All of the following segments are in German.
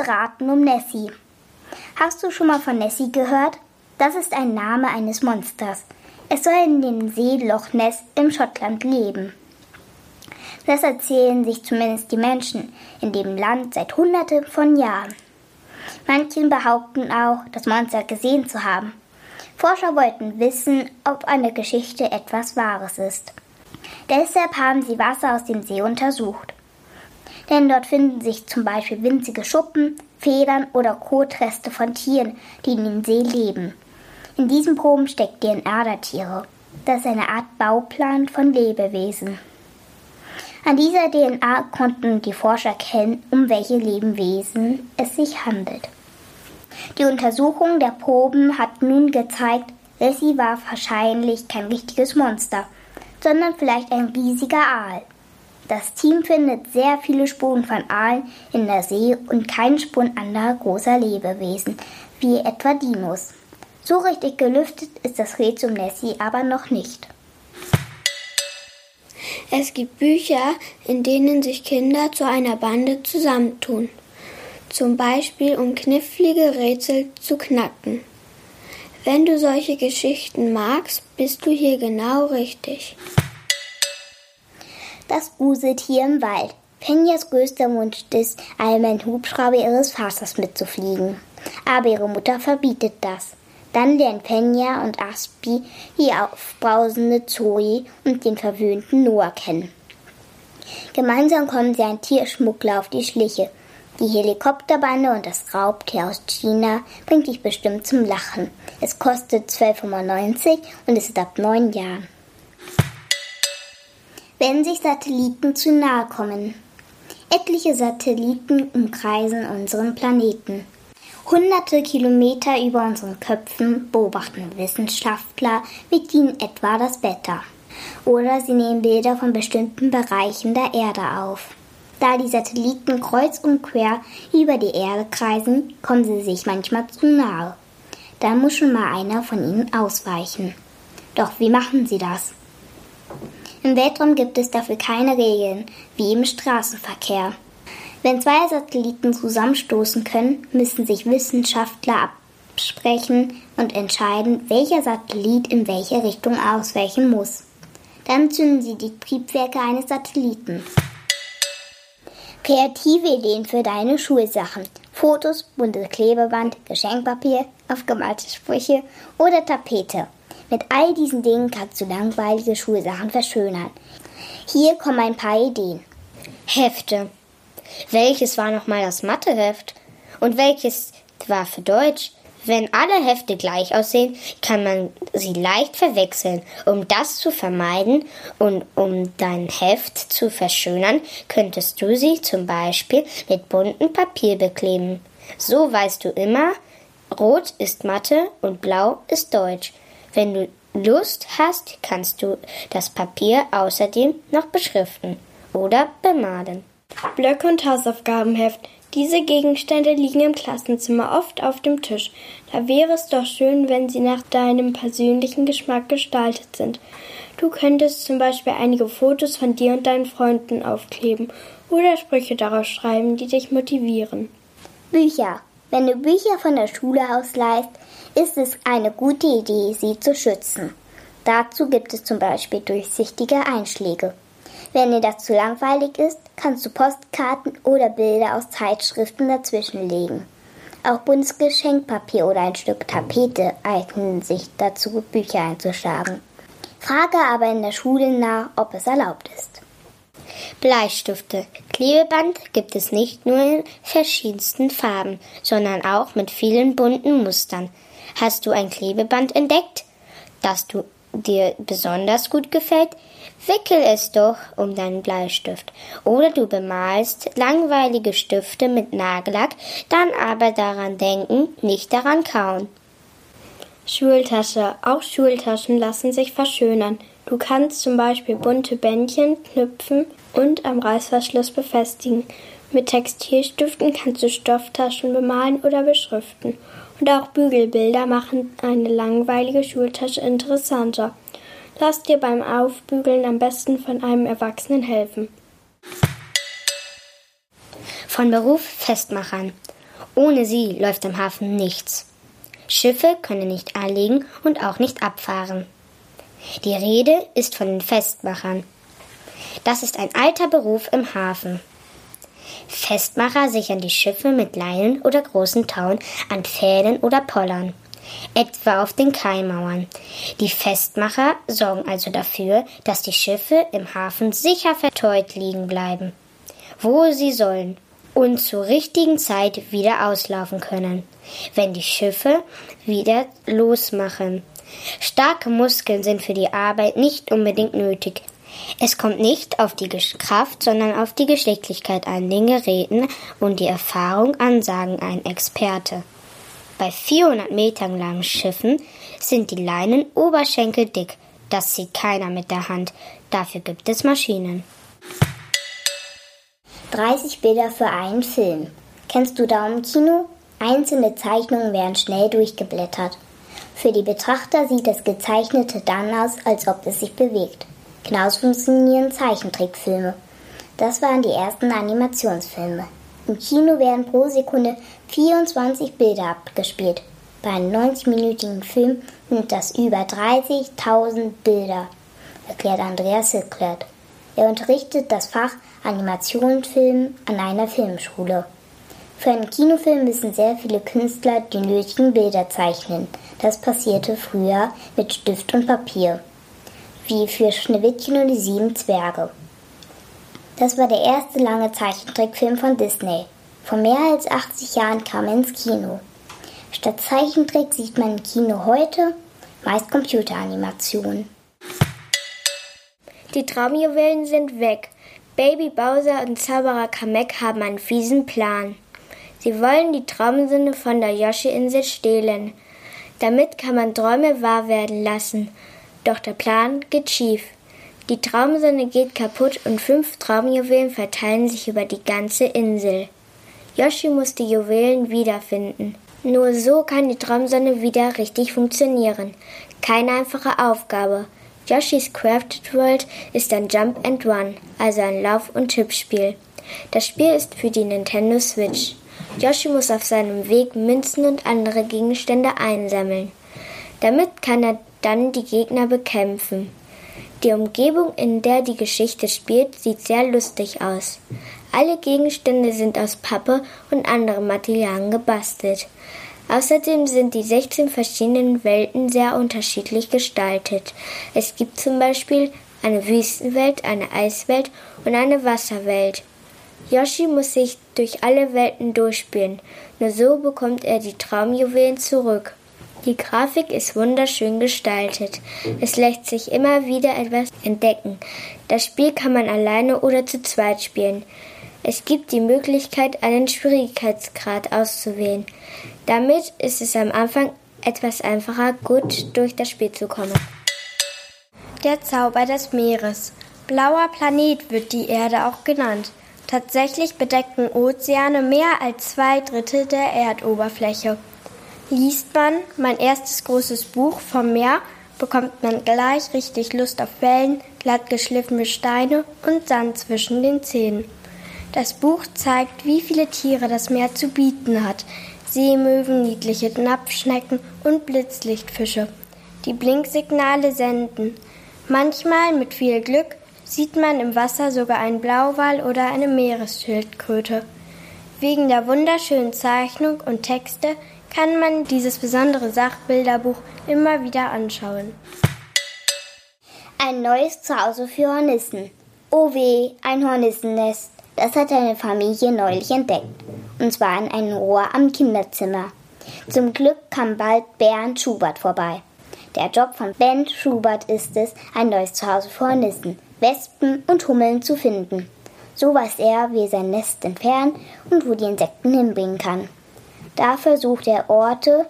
Rätselraten um Nessie. Hast du schon mal von Nessie gehört? Das ist ein Name eines Monsters. Es soll in dem See Loch Ness im Schottland leben. Das erzählen sich zumindest die Menschen in dem Land seit Hunderten von Jahren. Manche behaupten auch, das Monster gesehen zu haben. Forscher wollten wissen, ob eine Geschichte etwas Wahres ist. Deshalb haben sie Wasser aus dem See untersucht. Denn dort finden sich zum Beispiel winzige Schuppen, Federn oder Kotreste von Tieren, die in dem See leben. In diesen Proben steckt DNA der Tiere. Das ist eine Art Bauplan von Lebewesen. An dieser DNA konnten die Forscher erkennen, um welche Lebewesen es sich handelt. Die Untersuchung der Proben hat nun gezeigt, Lassie war wahrscheinlich kein richtiges Monster, sondern vielleicht ein riesiger Aal. Das Team findet sehr viele Spuren von Aalen in der See und keine Spuren anderer großer Lebewesen, wie etwa Dinos. So richtig gelüftet ist das Rätsel Nessie aber noch nicht. Es gibt Bücher, in denen sich Kinder zu einer Bande zusammentun. Zum Beispiel um knifflige Rätsel zu knacken. Wenn du solche Geschichten magst, bist du hier genau richtig. Das Useltier im Wald. Penjas größter Wunsch ist, einmal im Hubschrauber ihres Vaters mitzufliegen. Aber ihre Mutter verbietet das. Dann lernen Fenja und Aspi die aufbrausende Zoe und den verwöhnten Noah kennen. Gemeinsam kommen sie ein Tierschmuggler auf die Schliche. Die Helikopterbande und das Raubtier aus China bringt dich bestimmt zum Lachen. Es kostet 12,95 und ist ab neun Jahren. Wenn sich Satelliten zu nahe kommen. Etliche Satelliten umkreisen unseren Planeten. Hunderte Kilometer über unseren Köpfen beobachten Wissenschaftler mit ihnen etwa das Wetter. Oder sie nehmen Bilder von bestimmten Bereichen der Erde auf. Da die Satelliten kreuz und quer über die Erde kreisen, kommen sie sich manchmal zu nahe. Da muss schon mal einer von ihnen ausweichen. Doch wie machen sie das? Im Weltraum gibt es dafür keine Regeln, wie im Straßenverkehr. Wenn zwei Satelliten zusammenstoßen können, müssen sich Wissenschaftler absprechen und entscheiden, welcher Satellit in welche Richtung ausweichen muss. Dann zünden sie die Triebwerke eines Satelliten. Kreative Ideen für deine Schulsachen. Fotos, buntes Klebeband, Geschenkpapier, aufgemalte Sprüche oder Tapete. Mit all diesen Dingen kannst du langweilige Schulsachen verschönern. Hier kommen ein paar Ideen. Hefte. Welches war nochmal das Matheheft? Und welches war für Deutsch? Wenn alle Hefte gleich aussehen, kann man sie leicht verwechseln. Um das zu vermeiden und um dein Heft zu verschönern, könntest du sie zum Beispiel mit buntem Papier bekleben. So weißt du immer, rot ist Mathe und blau ist Deutsch. Wenn du Lust hast, kannst du das Papier außerdem noch beschriften oder bemalen. Blöcke und Hausaufgabenheft. Diese Gegenstände liegen im Klassenzimmer oft auf dem Tisch. Da wäre es doch schön, wenn sie nach deinem persönlichen Geschmack gestaltet sind. Du könntest zum Beispiel einige Fotos von dir und deinen Freunden aufkleben oder Sprüche darauf schreiben, die dich motivieren. Bücher. Wenn du Bücher von der Schule ausleihst, ist es eine gute Idee, sie zu schützen. Dazu gibt es zum Beispiel durchsichtige Einschläge. Wenn dir das zu langweilig ist, kannst du Postkarten oder Bilder aus Zeitschriften dazwischenlegen. Auch buntes Geschenkpapier oder ein Stück Tapete eignen sich dazu, Bücher einzuschlagen. Frage aber in der Schule nach, ob es erlaubt ist. Bleistifte. Klebeband gibt es nicht nur in verschiedensten Farben, sondern auch mit vielen bunten Mustern. Hast du ein Klebeband entdeckt, das du dir besonders gut gefällt? Wickel es doch um deinen Bleistift. Oder du bemalst langweilige Stifte mit Nagellack, dann aber daran denken, nicht daran kauen. Schultasche. Auch Schultaschen lassen sich verschönern. Du kannst zum Beispiel bunte Bändchen knüpfen und am Reißverschluss befestigen. Mit Textilstiften kannst du Stofftaschen bemalen oder beschriften. Und auch Bügelbilder machen eine langweilige Schultasche interessanter. Lass dir beim Aufbügeln am besten von einem Erwachsenen helfen. Von Beruf Festmachern. Ohne sie läuft am Hafen nichts. Schiffe können nicht anlegen und auch nicht abfahren. Die Rede ist von den Festmachern. Das ist ein alter Beruf im Hafen. Festmacher sichern die Schiffe mit Leinen oder großen Tauen an Pfählen oder Pollern, etwa auf den Kaimauern. Die Festmacher sorgen also dafür, dass die Schiffe im Hafen sicher verteut liegen bleiben, wo sie sollen, und zur richtigen Zeit wieder auslaufen können, wenn die Schiffe wieder losmachen. Starke Muskeln sind für die Arbeit nicht unbedingt nötig, es kommt nicht auf die Kraft, sondern auf die Geschicklichkeit an den Geräten und die Erfahrung ansagen ein Experte. Bei 400 Metern langen Schiffen sind die Leinen oberschenkeldick. Das sieht keiner mit der Hand. Dafür gibt es Maschinen. 30 Bilder für einen Film. Kennst du Daumenkino? Einzelne Zeichnungen werden schnell durchgeblättert. Für die Betrachter sieht das Gezeichnete dann aus, als ob es sich bewegt. Genauso funktionieren Zeichentrickfilme. Das waren die ersten Animationsfilme. Im Kino werden pro Sekunde 24 Bilder abgespielt. Bei einem 90-minütigen Film sind das über 30.000 Bilder, erklärt Andreas Hilklert. Er unterrichtet das Fach Animationsfilm an einer Filmschule. Für einen Kinofilm müssen sehr viele Künstler die nötigen Bilder zeichnen. Das passierte früher mit Stift und Papier wie für Schneewittchen und die sieben Zwerge. Das war der erste lange Zeichentrickfilm von Disney. Vor mehr als 80 Jahren kam er ins Kino. Statt Zeichentrick sieht man im Kino heute meist Computeranimationen. Die Traumjuwelen sind weg. Baby Bowser und Zauberer Kamek haben einen fiesen Plan. Sie wollen die Traumsinne von der Yoshi-Insel stehlen. Damit kann man Träume wahr werden lassen doch der Plan geht schief. Die Traumsonne geht kaputt und fünf Traumjuwelen verteilen sich über die ganze Insel. Yoshi muss die Juwelen wiederfinden. Nur so kann die Traumsonne wieder richtig funktionieren. Keine einfache Aufgabe. Yoshis Crafted World ist ein Jump and Run, also ein Lauf- und Tippspiel. Das Spiel ist für die Nintendo Switch. Yoshi muss auf seinem Weg Münzen und andere Gegenstände einsammeln. Damit kann er dann die Gegner bekämpfen. Die Umgebung, in der die Geschichte spielt, sieht sehr lustig aus. Alle Gegenstände sind aus Pappe und anderen Materialien gebastelt. Außerdem sind die 16 verschiedenen Welten sehr unterschiedlich gestaltet. Es gibt zum Beispiel eine Wüstenwelt, eine Eiswelt und eine Wasserwelt. Yoshi muss sich durch alle Welten durchspielen, nur so bekommt er die Traumjuwelen zurück. Die Grafik ist wunderschön gestaltet. Es lässt sich immer wieder etwas entdecken. Das Spiel kann man alleine oder zu zweit spielen. Es gibt die Möglichkeit, einen Schwierigkeitsgrad auszuwählen. Damit ist es am Anfang etwas einfacher, gut durch das Spiel zu kommen. Der Zauber des Meeres. Blauer Planet wird die Erde auch genannt. Tatsächlich bedecken Ozeane mehr als zwei Drittel der Erdoberfläche. Liest man mein erstes großes Buch vom Meer, bekommt man gleich richtig Lust auf Wellen, glatt geschliffene Steine und Sand zwischen den Zähnen. Das Buch zeigt, wie viele Tiere das Meer zu bieten hat. Seemöwen, niedliche Napfschnecken und Blitzlichtfische. Die Blinksignale senden. Manchmal mit viel Glück sieht man im Wasser sogar einen Blauwal oder eine Meeresschildkröte. Wegen der wunderschönen Zeichnung und Texte kann man dieses besondere Sachbilderbuch immer wieder anschauen. Ein neues Zuhause für Hornissen. Oh weh, ein Hornissennest. Das hat eine Familie neulich entdeckt. Und zwar in einem Rohr am Kinderzimmer. Zum Glück kam bald Bernd Schubert vorbei. Der Job von Bernd Schubert ist es, ein neues Zuhause für Hornissen, Wespen und Hummeln zu finden. So weiß er, wie er sein Nest entfernen und wo die Insekten hinbringen kann. Dafür sucht er Orte,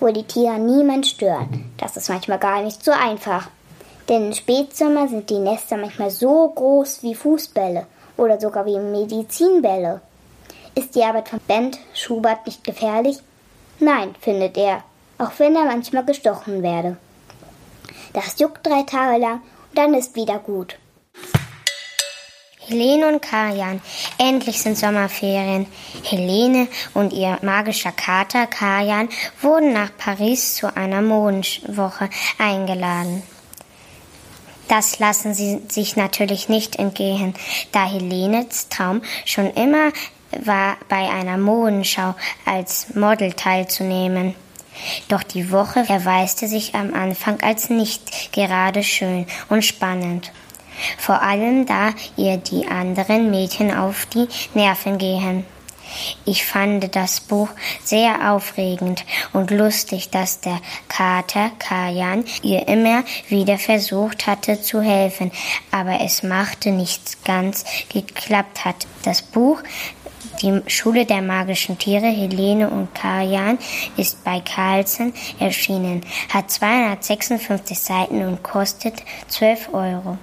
wo die Tiere niemand stören. Das ist manchmal gar nicht so einfach. Denn im Spätsommer sind die Nester manchmal so groß wie Fußbälle oder sogar wie Medizinbälle. Ist die Arbeit von Bent Schubert nicht gefährlich? Nein, findet er, auch wenn er manchmal gestochen werde. Das juckt drei Tage lang und dann ist wieder gut. Helene und Karian. Endlich sind Sommerferien. Helene und ihr magischer Kater Karian wurden nach Paris zu einer Modenwoche eingeladen. Das lassen sie sich natürlich nicht entgehen, da Helenes Traum schon immer war, bei einer Modenschau als Model teilzunehmen. Doch die Woche erweiste sich am Anfang als nicht gerade schön und spannend. Vor allem da ihr die anderen Mädchen auf die Nerven gehen. Ich fand das Buch sehr aufregend und lustig, dass der Kater Kajan ihr immer wieder versucht hatte zu helfen, aber es machte nicht ganz geklappt hat. Das Buch die Schule der magischen Tiere Helene und Kajan ist bei Carlsen erschienen, hat 256 Seiten und kostet 12 Euro.